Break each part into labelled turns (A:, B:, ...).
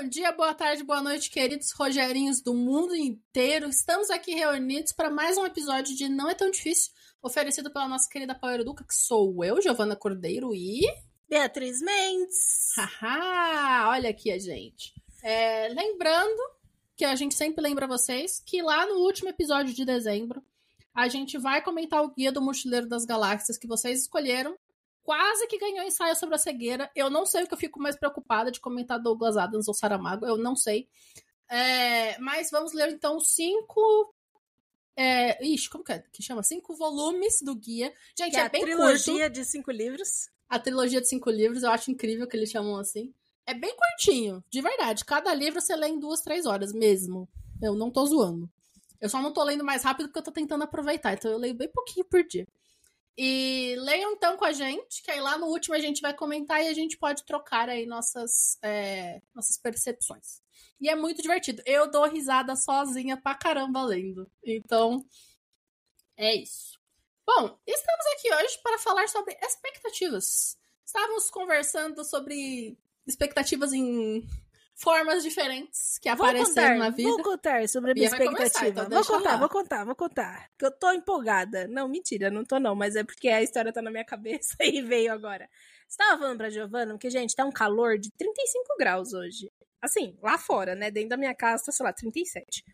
A: Bom dia, boa tarde, boa noite, queridos Rogerinhos do mundo inteiro. Estamos aqui reunidos para mais um episódio de Não é Tão Difícil, oferecido pela nossa querida Power Educa, que sou eu, Giovana Cordeiro e.
B: Beatriz Mendes.
A: Haha, olha aqui a gente. É, lembrando que a gente sempre lembra vocês que lá no último episódio de dezembro a gente vai comentar o Guia do Mochileiro das Galáxias que vocês escolheram quase que ganhou ensaio sobre a cegueira. Eu não sei o que eu fico mais preocupada de comentar Douglas Adams ou Saramago, eu não sei. É, mas vamos ler então cinco. É, ixi, como que é? Que chama? Cinco volumes do guia. Gente, é,
B: é a
A: bem
B: trilogia
A: curto.
B: de cinco livros.
A: A trilogia de cinco livros, eu acho incrível que eles chamam assim. É bem curtinho, de verdade. Cada livro você lê em duas, três horas mesmo. Eu não tô zoando. Eu só não tô lendo mais rápido porque eu tô tentando aproveitar. Então eu leio bem pouquinho por dia. E leiam então com a gente, que aí lá no último a gente vai comentar e a gente pode trocar aí nossas, é, nossas percepções. E é muito divertido. Eu dou risada sozinha pra caramba lendo. Então, é isso. Bom, estamos aqui hoje para falar sobre expectativas. Estávamos conversando sobre expectativas em formas diferentes que
B: Vou
A: apareceram
B: contar,
A: na vida.
B: Vou contar sobre a minha
A: começar,
B: expectativa.
A: então
B: vou contar,
A: lá.
B: vou contar, vou contar. Que eu tô empolgada. Não, mentira, não tô não, mas é porque a história tá na minha cabeça e veio agora. Estava falando pra Giovana que, gente, tá um calor de 35 graus hoje. Assim, lá fora, né? Dentro da minha casa tá, sei lá, 37.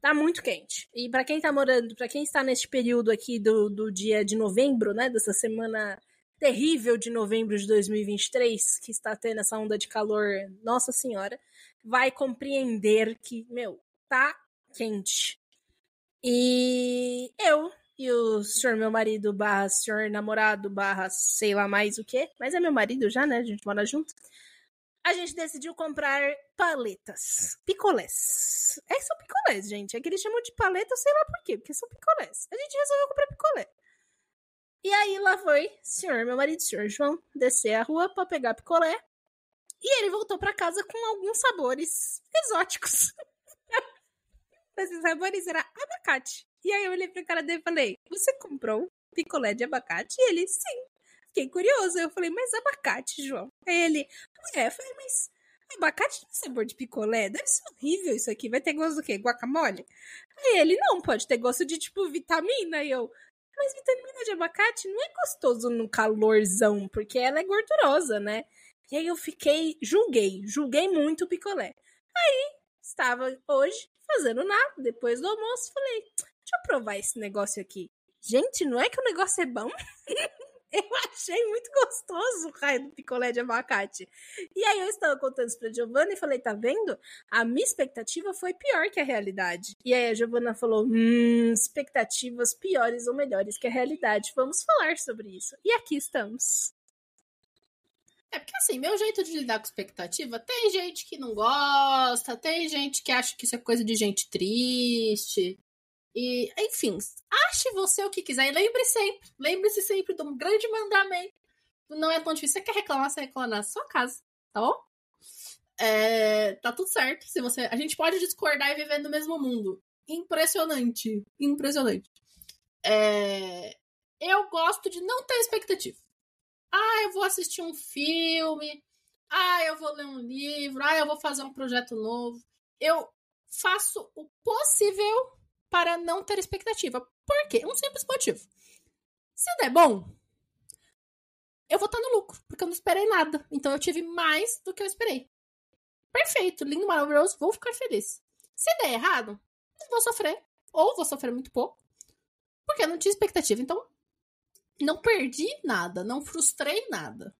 B: Tá muito quente. E pra quem tá morando, pra quem está neste período aqui do, do dia de novembro, né? Dessa semana terrível de novembro de 2023, que está tendo essa onda de calor, nossa senhora, vai compreender que, meu, tá quente. E eu e o senhor meu marido barra senhor namorado barra sei lá mais o que, mas é meu marido já, né? A gente mora junto. A gente decidiu comprar paletas, picolés. É que são picolés, gente. É que eles chamam de paleta, sei lá por quê, porque são picolés. A gente resolveu comprar picolé. E aí lá foi, senhor, meu marido, senhor João, descer a rua pra pegar picolé. E ele voltou pra casa com alguns sabores exóticos. Esses sabores era abacate. E aí eu olhei pra cara dele e falei: Você comprou picolé de abacate? E ele, sim. Fiquei curioso. Eu falei, mas abacate, João? Aí ele, é, eu falei, mas abacate tem sabor de picolé? Deve ser horrível isso aqui. Vai ter gosto do quê? Guacamole? Aí ele, não, pode ter gosto de, tipo, vitamina. E eu, mas vitamina de abacate não é gostoso no calorzão, porque ela é gordurosa, né? E aí eu fiquei, julguei, julguei muito o picolé. Aí, estava hoje fazendo nada, depois do almoço, falei, deixa eu provar esse negócio aqui. Gente, não é que o negócio é bom? eu achei muito gostoso o raio do picolé de abacate. E aí eu estava contando isso pra Giovana e falei, tá vendo? A minha expectativa foi pior que a realidade. E aí a Giovana falou, hum, expectativas piores ou melhores que a realidade. Vamos falar sobre isso. E aqui estamos.
A: É porque assim, meu jeito de lidar com expectativa, tem gente que não gosta, tem gente que acha que isso é coisa de gente triste. E, enfim, ache você o que quiser. E lembre sempre, lembre-se sempre de um grande mandamento. Não é tão difícil. Você quer reclamar, você reclama na sua casa, tá bom? É, tá tudo certo. Se você, a gente pode discordar e viver no mesmo mundo. Impressionante. Impressionante. É, eu gosto de não ter expectativa. Ah, eu vou assistir um filme. Ah, eu vou ler um livro. Ah, eu vou fazer um projeto novo. Eu faço o possível para não ter expectativa. Por quê? Um simples motivo. Se der bom, eu vou estar no lucro, porque eu não esperei nada. Então eu tive mais do que eu esperei. Perfeito, lindo, maravilhoso, vou ficar feliz. Se der errado, vou sofrer. Ou vou sofrer muito pouco. Porque eu não tinha expectativa. Então, não perdi nada, não frustrei nada.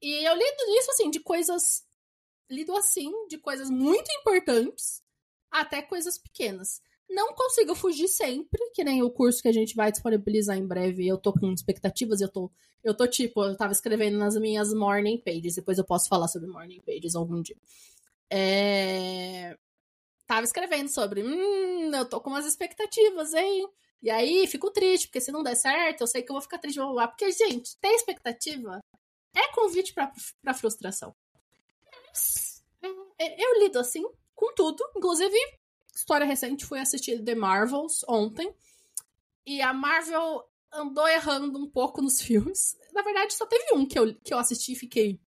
A: E eu lido nisso, assim, de coisas. Lido assim, de coisas muito importantes até coisas pequenas. Não consigo fugir sempre, que nem o curso que a gente vai disponibilizar em breve. Eu tô com expectativas, eu tô, eu tô tipo, eu tava escrevendo nas minhas morning pages, depois eu posso falar sobre morning pages algum dia. É... Tava escrevendo sobre, hum, eu tô com umas expectativas, hein? E aí, fico triste, porque se não der certo, eu sei que eu vou ficar triste, blá, blá. Porque, gente, ter expectativa é convite pra, pra frustração. Eu lido assim, com tudo. Inclusive, história recente, fui assistir The Marvels ontem. E a Marvel andou errando um pouco nos filmes. Na verdade, só teve um que eu, que eu assisti e fiquei.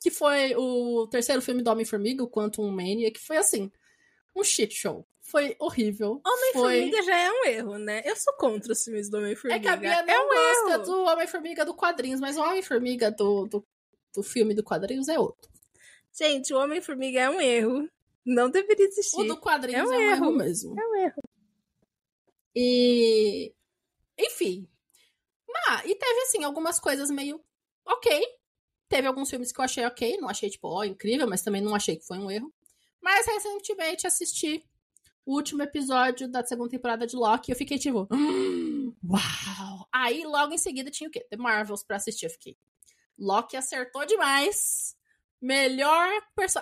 A: que foi o terceiro filme do Homem-Formiga, o Quantum Mania, que foi assim, um shit show. Foi horrível.
B: Homem-Formiga
A: foi...
B: já é um erro, né? Eu sou contra os filmes do Homem-Formiga.
A: É que a Bia não
B: é um
A: gosta
B: erro.
A: do Homem-Formiga do quadrinhos, mas o Homem-Formiga do, do, do filme do quadrinhos é outro.
B: Gente, o Homem-Formiga é um erro. Não deveria existir.
A: O do quadrinhos
B: É
A: é
B: um
A: um, erro.
B: erro.
A: mesmo.
B: É um erro.
A: E. Enfim. Ah, e teve, assim, algumas coisas meio ok. Teve alguns filmes que eu achei ok. Não achei, tipo, ó, incrível, mas também não achei que foi um erro. Mas recentemente assisti o último episódio da segunda temporada de Loki eu fiquei tipo. "Hum, uau! Aí logo em seguida tinha o quê? The Marvels pra assistir. Eu fiquei. Loki acertou demais. Melhor.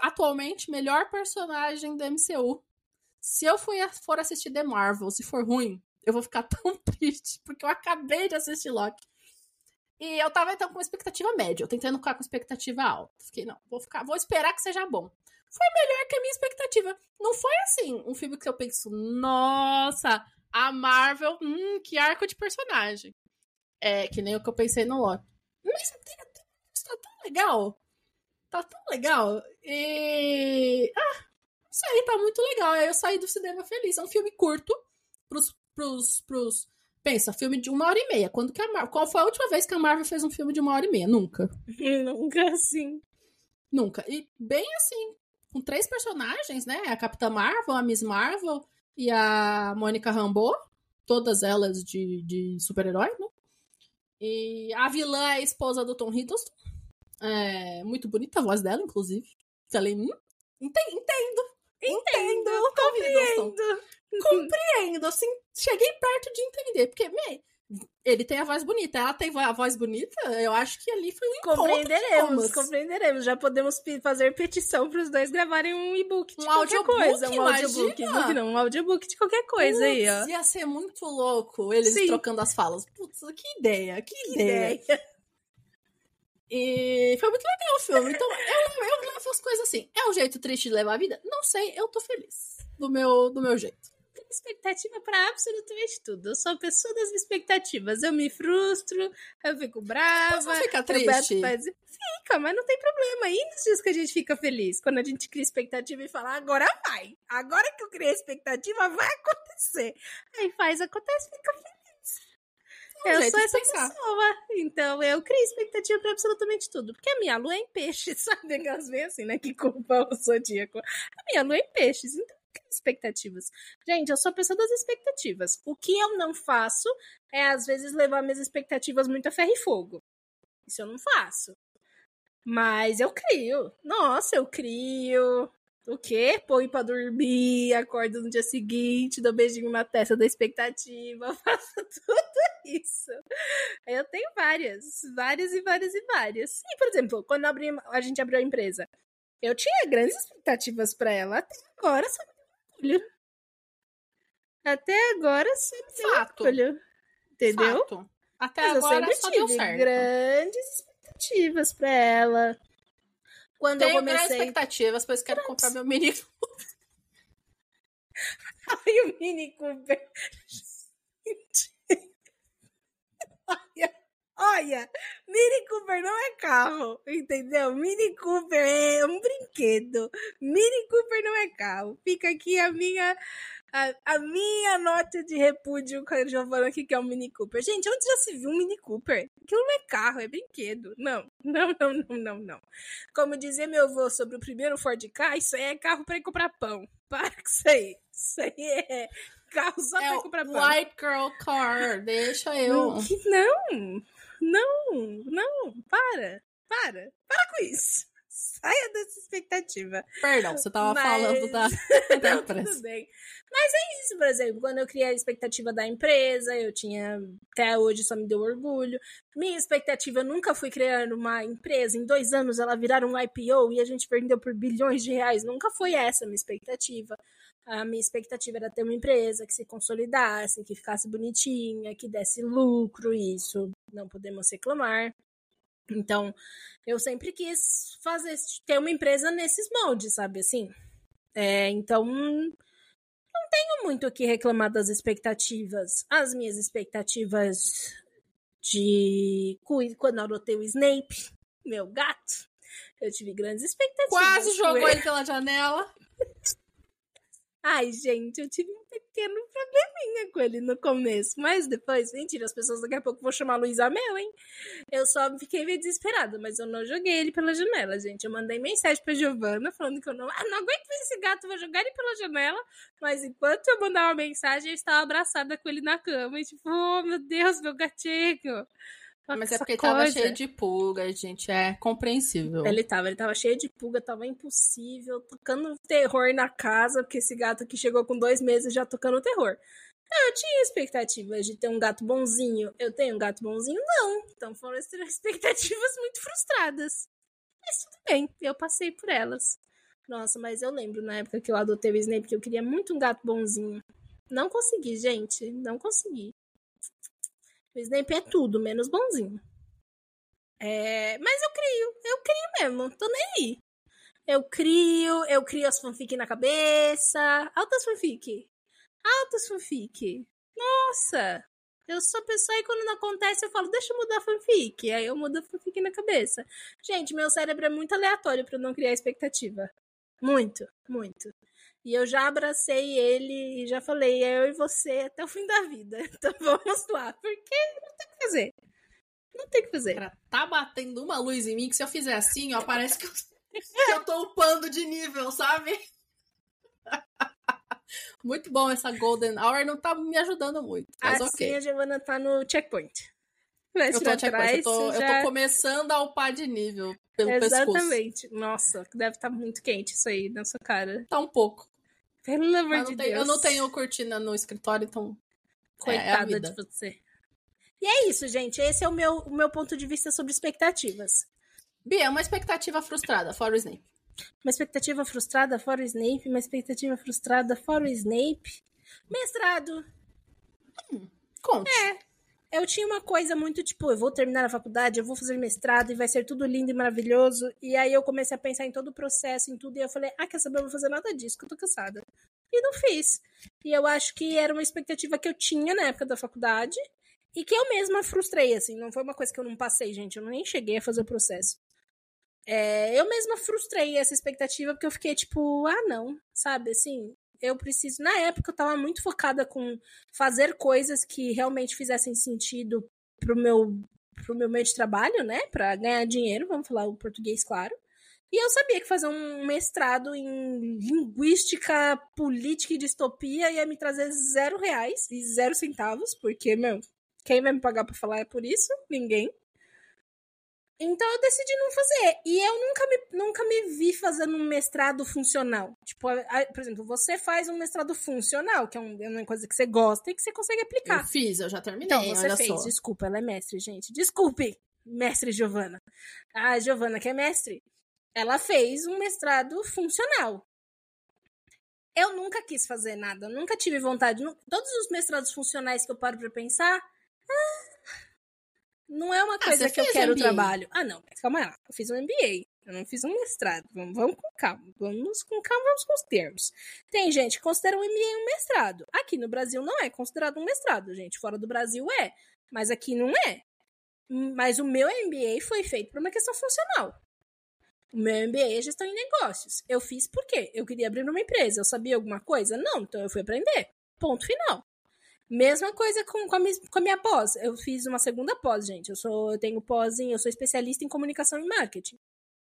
A: Atualmente, melhor personagem do MCU. Se eu fui, for assistir The Marvels e for ruim, eu vou ficar tão triste, porque eu acabei de assistir Loki. E eu tava então com expectativa média, eu tentando ficar com expectativa alta. Fiquei, não, vou ficar, vou esperar que seja bom. Foi melhor que a minha expectativa. Não foi assim, um filme que eu penso, nossa, a Marvel, hum, que arco de personagem. É, que nem o que eu pensei no Loki. Mas tá tão legal. Tá tão legal. E. Ah, isso aí tá muito legal. Aí eu saí do cinema feliz. É um filme curto pros. pros, pros... Pensa, filme de uma hora e meia. Quando que a Mar... Qual foi a última vez que a Marvel fez um filme de uma hora e meia? Nunca.
B: Nunca assim.
A: Nunca. E bem assim, com três personagens, né? A Capitã Marvel, a Miss Marvel e a Mônica Rambeau. Todas elas de, de super-herói, né? E a vilã é a esposa do Tom Hiddleston. É muito bonita a voz dela, inclusive. Falei, hum, enten- entendo. Entendo. Tom Hiddleston. Compreendo, assim, cheguei perto de entender. Porque, me, ele tem a voz bonita, ela tem a voz bonita, eu acho que ali foi um encontro de
B: Compreenderemos, compreenderemos. Já podemos fazer petição para os dois gravarem um e-book de
A: Um
B: qualquer
A: audiobook,
B: coisa. Um audiobook. E-book não, um audiobook de qualquer coisa aí, ó.
A: Putz, Ia ser muito louco eles
B: Sim.
A: trocando as falas. Putz, que ideia, que,
B: Que
A: ideia.
B: ideia.
A: E foi muito legal o filme. Então, eu, eu levo as coisas assim. É um jeito triste de levar a vida? Não sei, eu tô feliz. Do meu, do meu jeito.
B: Expectativa para absolutamente tudo. Eu sou a pessoa das expectativas. Eu me frustro, eu fico brava.
A: Não fica triste.
B: faz- Fica, mas não tem problema. E nos dias que a gente fica feliz? Quando a gente cria expectativa e fala, agora vai. Agora que eu criei expectativa, vai acontecer. Aí faz, acontece, fica feliz.
A: É um
B: eu sou essa
A: pensar.
B: pessoa. Então eu crio expectativa pra absolutamente tudo. Porque a minha lua é em peixes, sabe? Aquelas bem assim, né? Que culpa o zodíaco. A minha lua é em peixes, então expectativas. Gente, eu sou a pessoa das expectativas. O que eu não faço é, às vezes, levar minhas expectativas muito a ferro e fogo. Isso eu não faço. Mas eu crio. Nossa, eu crio. O quê? Põe pra dormir, acordo no dia seguinte, dou beijinho na testa da expectativa, faço tudo isso. Eu tenho várias, várias e várias e várias. E, por exemplo, quando abri, a gente abriu a empresa, eu tinha grandes expectativas pra ela. Até agora, só orgulho. Até agora, deu
A: Fato.
B: orgulho. Entendeu?
A: Fato. Até
B: Mas eu
A: agora
B: sempre
A: só
B: tive
A: deu certo.
B: grandes expectativas pra ela. Quando
A: Tenho
B: eu
A: grandes
B: comecei.
A: expectativas, pois quero comprar meu mini.
B: Ai, o Mini Cooper. olha, olha, Mini Cooper não é carro, entendeu? Mini Cooper é um brinquedo. Mini Cooper não é carro. Fica aqui a minha a, a minha nota de repúdio com a Giovana aqui, que é um Mini Cooper. Gente, onde já se viu um Mini Cooper? Aquilo não é carro, é brinquedo. Não, não, não, não, não, não. Como dizia meu avô sobre o primeiro Ford Ka, isso aí é carro pra ir comprar pão. Para com isso aí. Isso aí é carro só
A: É
B: pra comprar pão.
A: White Girl Car. Deixa eu.
B: Não, que não, não, não, para, para, para com isso. Saia dessa expectativa.
A: Perdão, você tava
B: Mas-
A: falando da, da
B: Não,
A: empresa.
B: tudo bem. Mas é isso, por exemplo, quando eu criei a expectativa da empresa, eu tinha, até hoje só me deu orgulho. Minha expectativa, eu nunca fui criar uma empresa, em dois anos ela virar um IPO e a gente vendeu por bilhões de reais. Nunca foi essa a minha expectativa. A minha expectativa era ter uma empresa que se consolidasse, que ficasse bonitinha, que desse lucro, isso não podemos reclamar. Então, eu sempre quis fazer, ter uma empresa nesses moldes, sabe assim? É, então, não tenho muito o que reclamar das expectativas. As minhas expectativas de quando eu adotei o Snape, meu gato, Eu tive grandes expectativas.
A: Quase jogou
B: ele
A: pela janela.
B: Ai, gente, eu tive um pequeno probleminha com ele no começo. Mas depois, mentira, as pessoas daqui a pouco vão chamar Luiz Amel, hein? Eu só fiquei meio desesperada, mas eu não joguei ele pela janela, gente. Eu mandei mensagem pra Giovana falando que eu não, ah, não aguento ver esse gato, vou jogar ele pela janela. Mas enquanto eu mandava mensagem, eu estava abraçada com ele na cama. E tipo, oh meu Deus, meu gatinho.
A: Mas é porque tava
B: coisa.
A: cheio de pulga, gente. É compreensível.
B: Ele tava, ele tava cheio de pulga, tava impossível, tocando terror na casa, porque esse gato aqui chegou com dois meses já tocando terror. Eu tinha expectativas de ter um gato bonzinho. Eu tenho um gato bonzinho? Não. Então foram expectativas muito frustradas. Mas tudo bem, eu passei por elas. Nossa, mas eu lembro na época que eu adotei o Snape que eu queria muito um gato bonzinho. Não consegui, gente. Não consegui. O Snape é tudo, menos bonzinho. É, mas eu crio, eu crio mesmo, tô nem aí. Eu crio, eu crio as fanfic na cabeça. Altas fanfic. Altas fanfic. Nossa! Eu sou pessoa e quando não acontece eu falo, deixa eu mudar a fanfic. Aí eu mudo a fanfic na cabeça. Gente, meu cérebro é muito aleatório eu não criar expectativa. Muito, muito. E eu já abracei ele e já falei, é eu e você até o fim da vida. Então vamos lá, porque não tem o que fazer. Não tem o que fazer.
A: Cara, tá batendo uma luz em mim que se eu fizer assim, ó, parece que eu, que eu tô upando de nível, sabe? Muito bom essa Golden Hour, não tá me ajudando muito, mas
B: assim
A: ok.
B: a Giovana tá no checkpoint. Vai
A: Eu tô, checkpoint,
B: trás,
A: eu, tô,
B: já-
A: eu tô começando a upar de nível pelo pescoço.
B: Exatamente. Nossa, deve estar muito quente isso aí na sua cara.
A: Tá um pouco.
B: Pelo amor de Deus.
A: eu não tenho cortina no escritório, então. é
B: Coitada
A: vida.
B: de você. E é isso, gente. Esse é o meu, o meu ponto de vista sobre expectativas.
A: Bia, uma expectativa frustrada, fora o Snape.
B: Uma expectativa frustrada fora o Snape, uma expectativa frustrada fora o Snape. Mestrado.
A: Conte.
B: Eu tinha uma coisa muito tipo, eu vou terminar a faculdade, eu vou fazer mestrado e vai ser tudo lindo e maravilhoso. E aí eu comecei a pensar em todo o processo, em tudo, e eu falei, ah, quer saber, eu vou fazer nada disso, que eu tô cansada. E não fiz. E eu acho que era uma expectativa que eu tinha na época da faculdade e que eu mesma frustrei, assim. Não foi uma coisa que eu não passei, gente. Eu nem cheguei a fazer o processo. É, eu mesma frustrei essa expectativa porque eu fiquei tipo, ah, não, sabe? Assim, eu preciso. Na época eu tava muito focada com fazer coisas que realmente fizessem sentido pro meu, pro meu meio de trabalho, né? Pra ganhar dinheiro, vamos falar o português, claro. E eu sabia que fazer um mestrado em linguística, política e distopia ia me trazer zero reais e zero centavos, porque, meu, quem vai me pagar pra falar é por isso? Ninguém. Então eu decidi não fazer. E eu nunca me, nunca me vi fazendo um mestrado funcional. Tipo, por exemplo, você faz um mestrado funcional, que é, é uma coisa que você gosta e que você consegue aplicar.
A: Eu fiz, eu já terminei,
B: Então, você fez.
A: só.
B: Desculpa, ela é mestre, gente. Desculpe, mestre Giovana. A Giovana, que é mestre, ela fez um mestrado funcional. Eu nunca quis fazer nada, eu nunca tive vontade. Todos os mestrados funcionais que eu paro pra pensar, não é uma coisa
A: você
B: que eu quero
A: MBA.
B: trabalho. Ah, não, mas calma lá. Eu fiz um MBA. Eu não fiz um mestrado. Vamos, vamos com calma. Vamos com calma, vamos com os termos. Tem gente que considera um MBA um mestrado. Aqui no Brasil não é considerado um mestrado, gente. Fora do Brasil é. Mas aqui não é. Mas o meu MBA foi feito por uma questão funcional. O meu MBA é gestão em negócios. Eu fiz por quê? Eu queria abrir uma empresa. Eu sabia alguma coisa? Não, então eu fui aprender. Ponto final. Mesma coisa com, com, a, com a minha pós. Eu fiz uma segunda pós, gente. Eu sou, eu tenho pós em, eu sou especialista em comunicação e marketing.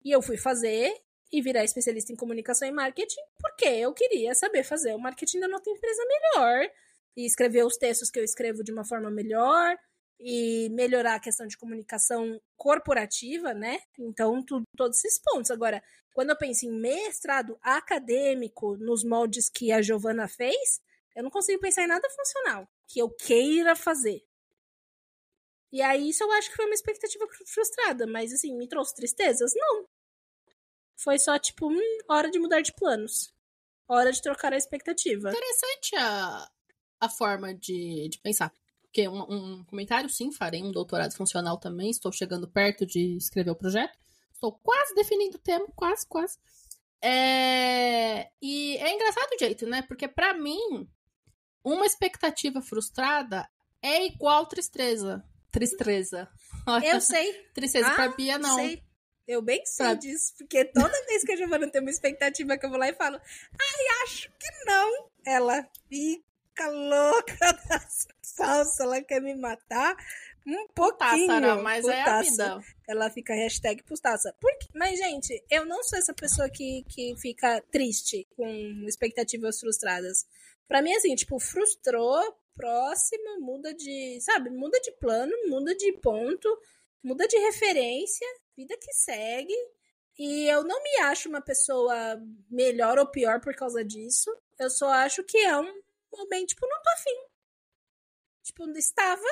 B: E eu fui fazer e virar especialista em comunicação e marketing porque eu queria saber fazer o marketing da nossa empresa melhor e escrever os textos que eu escrevo de uma forma melhor e melhorar a questão de comunicação corporativa, né? Então, tu, todos esses pontos. Agora, quando eu penso em mestrado acadêmico nos moldes que a Giovana fez, eu não consigo pensar em nada funcional que eu queira fazer. E aí, isso eu acho que foi uma expectativa frustrada, mas assim, me trouxe tristezas? Não. Foi só tipo, hum, hora de mudar de planos. Hora de trocar a expectativa.
A: Interessante a, a forma de, de pensar. Porque um, um comentário, sim, farei um doutorado funcional também. Estou chegando perto de escrever o projeto. Estou quase definindo o tema, quase, quase. É... E é engraçado o jeito, né? Porque para mim, uma expectativa frustrada é igual tristeza. Tristeza.
B: Eu sei.
A: Tristeza
B: Ah,
A: pra Bia, não.
B: Sei. Eu bem sei
A: Pra-
B: disso, porque toda vez que a Giovana tem uma expectativa que eu vou lá e falo, ai, acho que não. Ela fica louca das salsas, ela quer me matar um pouquinho.
A: Sara, mas é a
B: Putaça.
A: vida.
B: Ela fica hashtag pustaça. Por quê? Mas, gente, eu não sou essa pessoa que, que fica triste com expectativas frustradas. Pra mim, assim, tipo, frustrou, próxima, muda de, sabe, muda de plano, muda de ponto, muda de referência, vida que segue. E eu não me acho uma pessoa melhor ou pior por causa disso. Eu só acho que é um momento, tipo, não tô afim. Tipo, estava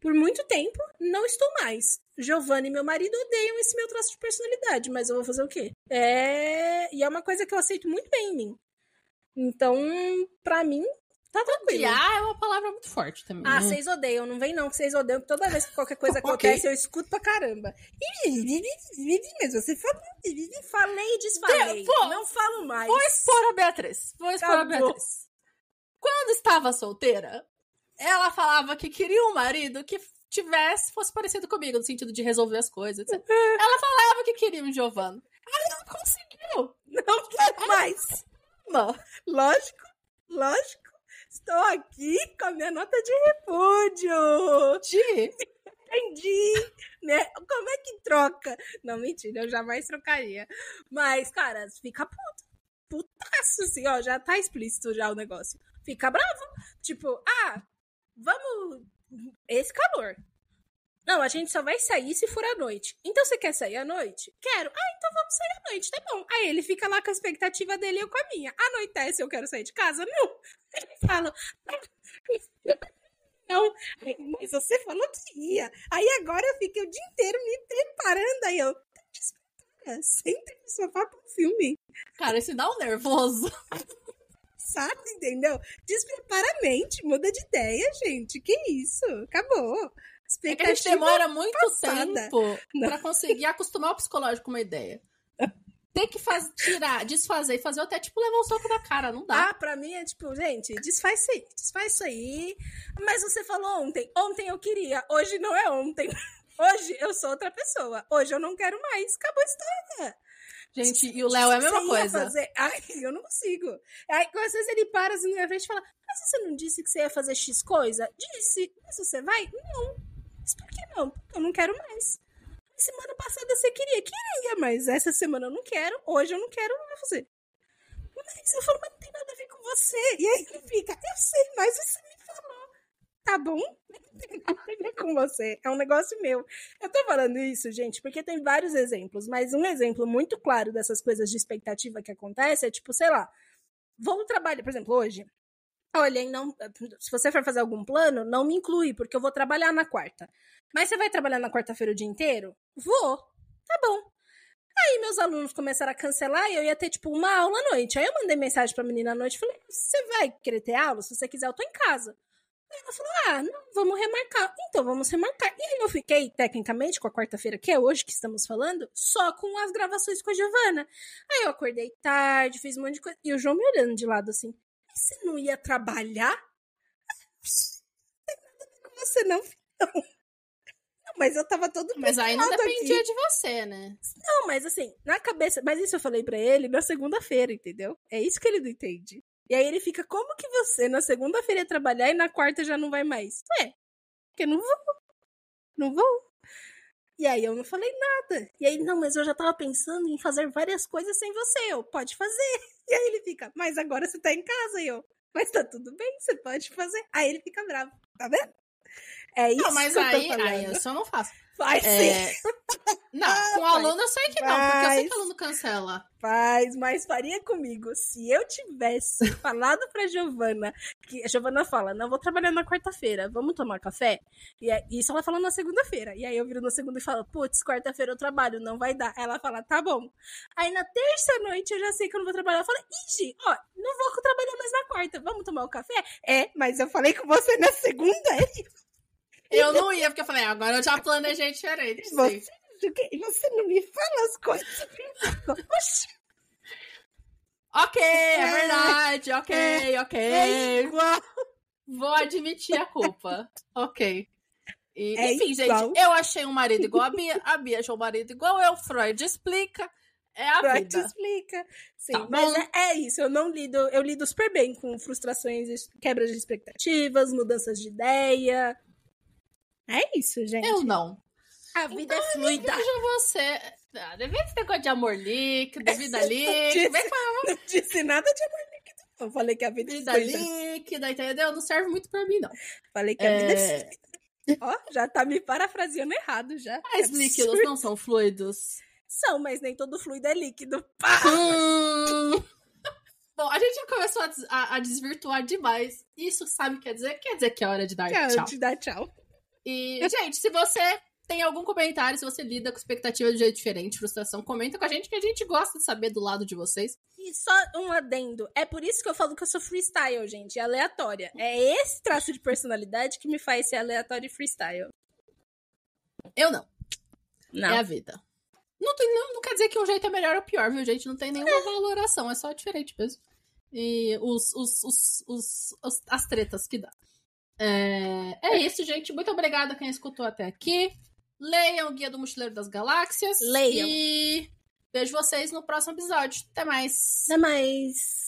B: por muito tempo, não estou mais. Giovanni e meu marido odeiam esse meu traço de personalidade, mas eu vou fazer o quê? É... E é uma coisa que eu aceito muito bem em mim. Então, pra mim, tá tranquilo.
A: Odiar é uma palavra muito forte também.
B: Ah,
A: né?
B: vocês odeiam, não vem não, que vocês odeiam, que toda vez que qualquer coisa acontece, eu escuto pra caramba. Mas você falou, falei e desfalei.
A: Vou-
B: Não falo mais.
A: Vou expor a Beatriz. Vou expor a
B: Acabou.
A: Beatriz. Quando estava solteira, ela falava que queria um marido que tivesse, fosse parecido comigo, no sentido de resolver as coisas, etc. Ela falava que queria um Giovanni. Ela não conseguiu.
B: Não quero mais.
A: Não.
B: Lógico, lógico. Estou aqui com a minha nota de repúdio.
A: De...
B: Entendi. Né? Como é que troca? Não, mentira, eu jamais trocaria. Mas, cara, fica puto. Putaço, assim, ó, já tá explícito já o negócio. Fica bravo. Tipo, ah, vamos. Esse calor. Não, a gente só vai sair se for à noite. Então você quer sair à noite? Quero. Ah, então vamos sair à noite, tá bom. Aí ele fica lá com a expectativa dele e eu com a minha. Anoitece, eu quero sair de casa? Não. Ele fala. Não, mas você falou que ia. Aí agora eu fiquei o dia inteiro me preparando. Aí eu. Desprepara, senta no sofá pra um filme.
A: Cara, isso dá um nervoso.
B: Sabe, entendeu? Desprepara a mente, muda de ideia, gente. Que isso? Acabou.
A: É que a gente demora muito
B: passada.
A: tempo pra conseguir acostumar o psicológico com uma ideia. Ter que faz, tirar, desfazer e fazer até tipo levar um soco na cara, não dá.
B: Ah, pra mim é tipo, gente, desfaz isso aí, desfaz isso aí. Mas você falou ontem, ontem eu queria, hoje não é ontem. Hoje eu sou outra pessoa. Hoje eu não quero mais. Acabou a história.
A: Gente, e o Léo é a mesma coisa.
B: Fazer... Ai, eu não consigo. Aí, às vezes ele para assim na minha frente e fala: Mas você não disse que você ia fazer X coisa? Disse. Mas você vai? Não. Mas por que não? Porque eu não quero mais. Semana passada você queria, queria, mas essa semana eu não quero, hoje eu não quero, fazer. Mas eu falo, mas não tem nada a ver com você. E aí ele fica, eu sei, mas você me falou. Tá bom? Não tem nada a ver com você. É um negócio meu. Eu tô falando isso, gente, porque tem vários exemplos, mas um exemplo muito claro dessas coisas de expectativa que acontece é tipo, sei lá, vou trabalhar, por exemplo, hoje. Olha, não, se você for fazer algum plano, não me inclui, porque eu vou trabalhar na quarta. Mas você vai trabalhar na quarta-feira o dia inteiro? Vou. Tá bom. Aí meus alunos começaram a cancelar e eu ia ter, tipo, uma aula à noite. Aí eu mandei mensagem pra menina à noite falei: Você vai querer ter aula? Se você quiser, eu tô em casa. Aí ela falou: Ah, não, vamos remarcar. Então vamos remarcar. E eu fiquei, tecnicamente, com a quarta-feira, que é hoje que estamos falando, só com as gravações com a Giovana. Aí eu acordei tarde, fiz um monte de coisa. E o João me olhando de lado assim: Você não ia trabalhar? Não tem nada a ver com você, não, filhão. Não, mas eu tava todo
A: Mas aí não dependia
B: aqui.
A: de você, né?
B: Não, mas assim, na cabeça. Mas isso eu falei pra ele na segunda-feira, entendeu? É isso que ele não entende. E aí ele fica, como que você na segunda-feira ia trabalhar e na quarta já não vai mais? Ué, porque eu não vou. Não vou. E aí eu não falei nada. E aí, não, mas eu já tava pensando em fazer várias coisas sem você. Eu, pode fazer. E aí ele fica, mas agora você tá em casa. E eu, mas tá tudo bem, você pode fazer. Aí ele fica bravo, tá vendo? É isso
A: Não, mas
B: que eu tô
A: aí,
B: falando.
A: aí isso eu não faço.
B: Faz
A: É,
B: sim.
A: Não,
B: Ah,
A: com
B: faz.
A: aluno eu sei que não, porque eu sei que
B: Faz.
A: aluno cancela.
B: Faz, mas faria comigo. Se eu tivesse falado pra Giovana, que a Giovana fala, não vou trabalhar na quarta-feira, vamos tomar café? E é- isso ela fala na segunda-feira. E aí eu viro na segunda e falo, putz, quarta-feira eu trabalho, não vai dar. Ela fala, tá bom. Aí na terça-noite eu já sei que eu não vou trabalhar. Eu falo, Igi, ó, não vou trabalhar mais na quarta, vamos tomar um café? É, mas eu falei com você na segunda, é
A: Eu não ia, porque eu falei, agora eu já planejei diferente.
B: Você, você não me fala as coisas. Oxi,
A: Ok, é verdade, ok, ok.
B: é igual.
A: Vou admitir a culpa. ok. E,
B: É
A: enfim,
B: igual.
A: gente, eu achei um marido igual a Bia, a Bia achou um marido igual eu, Freud explica. É a
B: Freud
A: vida.
B: explica. Sim,
A: Tá
B: mas é, é isso. Eu não lido, eu lido super bem com frustrações, es- quebras de expectativas, mudanças de ideia. É isso, gente.
A: Eu não.
B: A vida é fluida.
A: Veja você. Ah, Devia esse negócio de amor líquido, vida líquida.
B: disse, não disse nada de amor líquido. Eu falei que a vida é
A: vida
B: fluida.
A: líquida, entendeu? Não serve muito pra mim, não.
B: Falei que a vida é
A: É...
B: fluida. Ó, já tá me parafraseando errado já.
A: Mas
B: Que
A: líquidos não são fluidos.
B: São, mas nem todo fluido é líquido. Pá!
A: Hum. Bom, a gente já começou a, a- a desvirtuar demais. Isso sabe o que quer dizer? Quer dizer que é hora de dar tchau.
B: te dá tchau.
A: E, gente, se você tem algum comentário, se você lida com expectativa de jeito diferente, frustração, comenta com a gente que a gente gosta de saber do lado de vocês.
B: E só um adendo. É por isso que eu falo que eu sou freestyle, gente. Aleatória. É esse traço de personalidade que me faz ser aleatório e freestyle.
A: Eu não.
B: Não.
A: É a vida. Não, tem, não, não quer dizer que um jeito é melhor ou pior, viu, gente? Não tem nenhuma valoração, é só diferente mesmo. E os, os, os, os- os- as tretas que dá. É, é isso, gente. Muito obrigada a quem escutou até aqui. Leiam o Guia do Mochileiro das Galáxias.
B: Leiam.
A: E vejo vocês no próximo episódio. Até mais.
B: Até mais.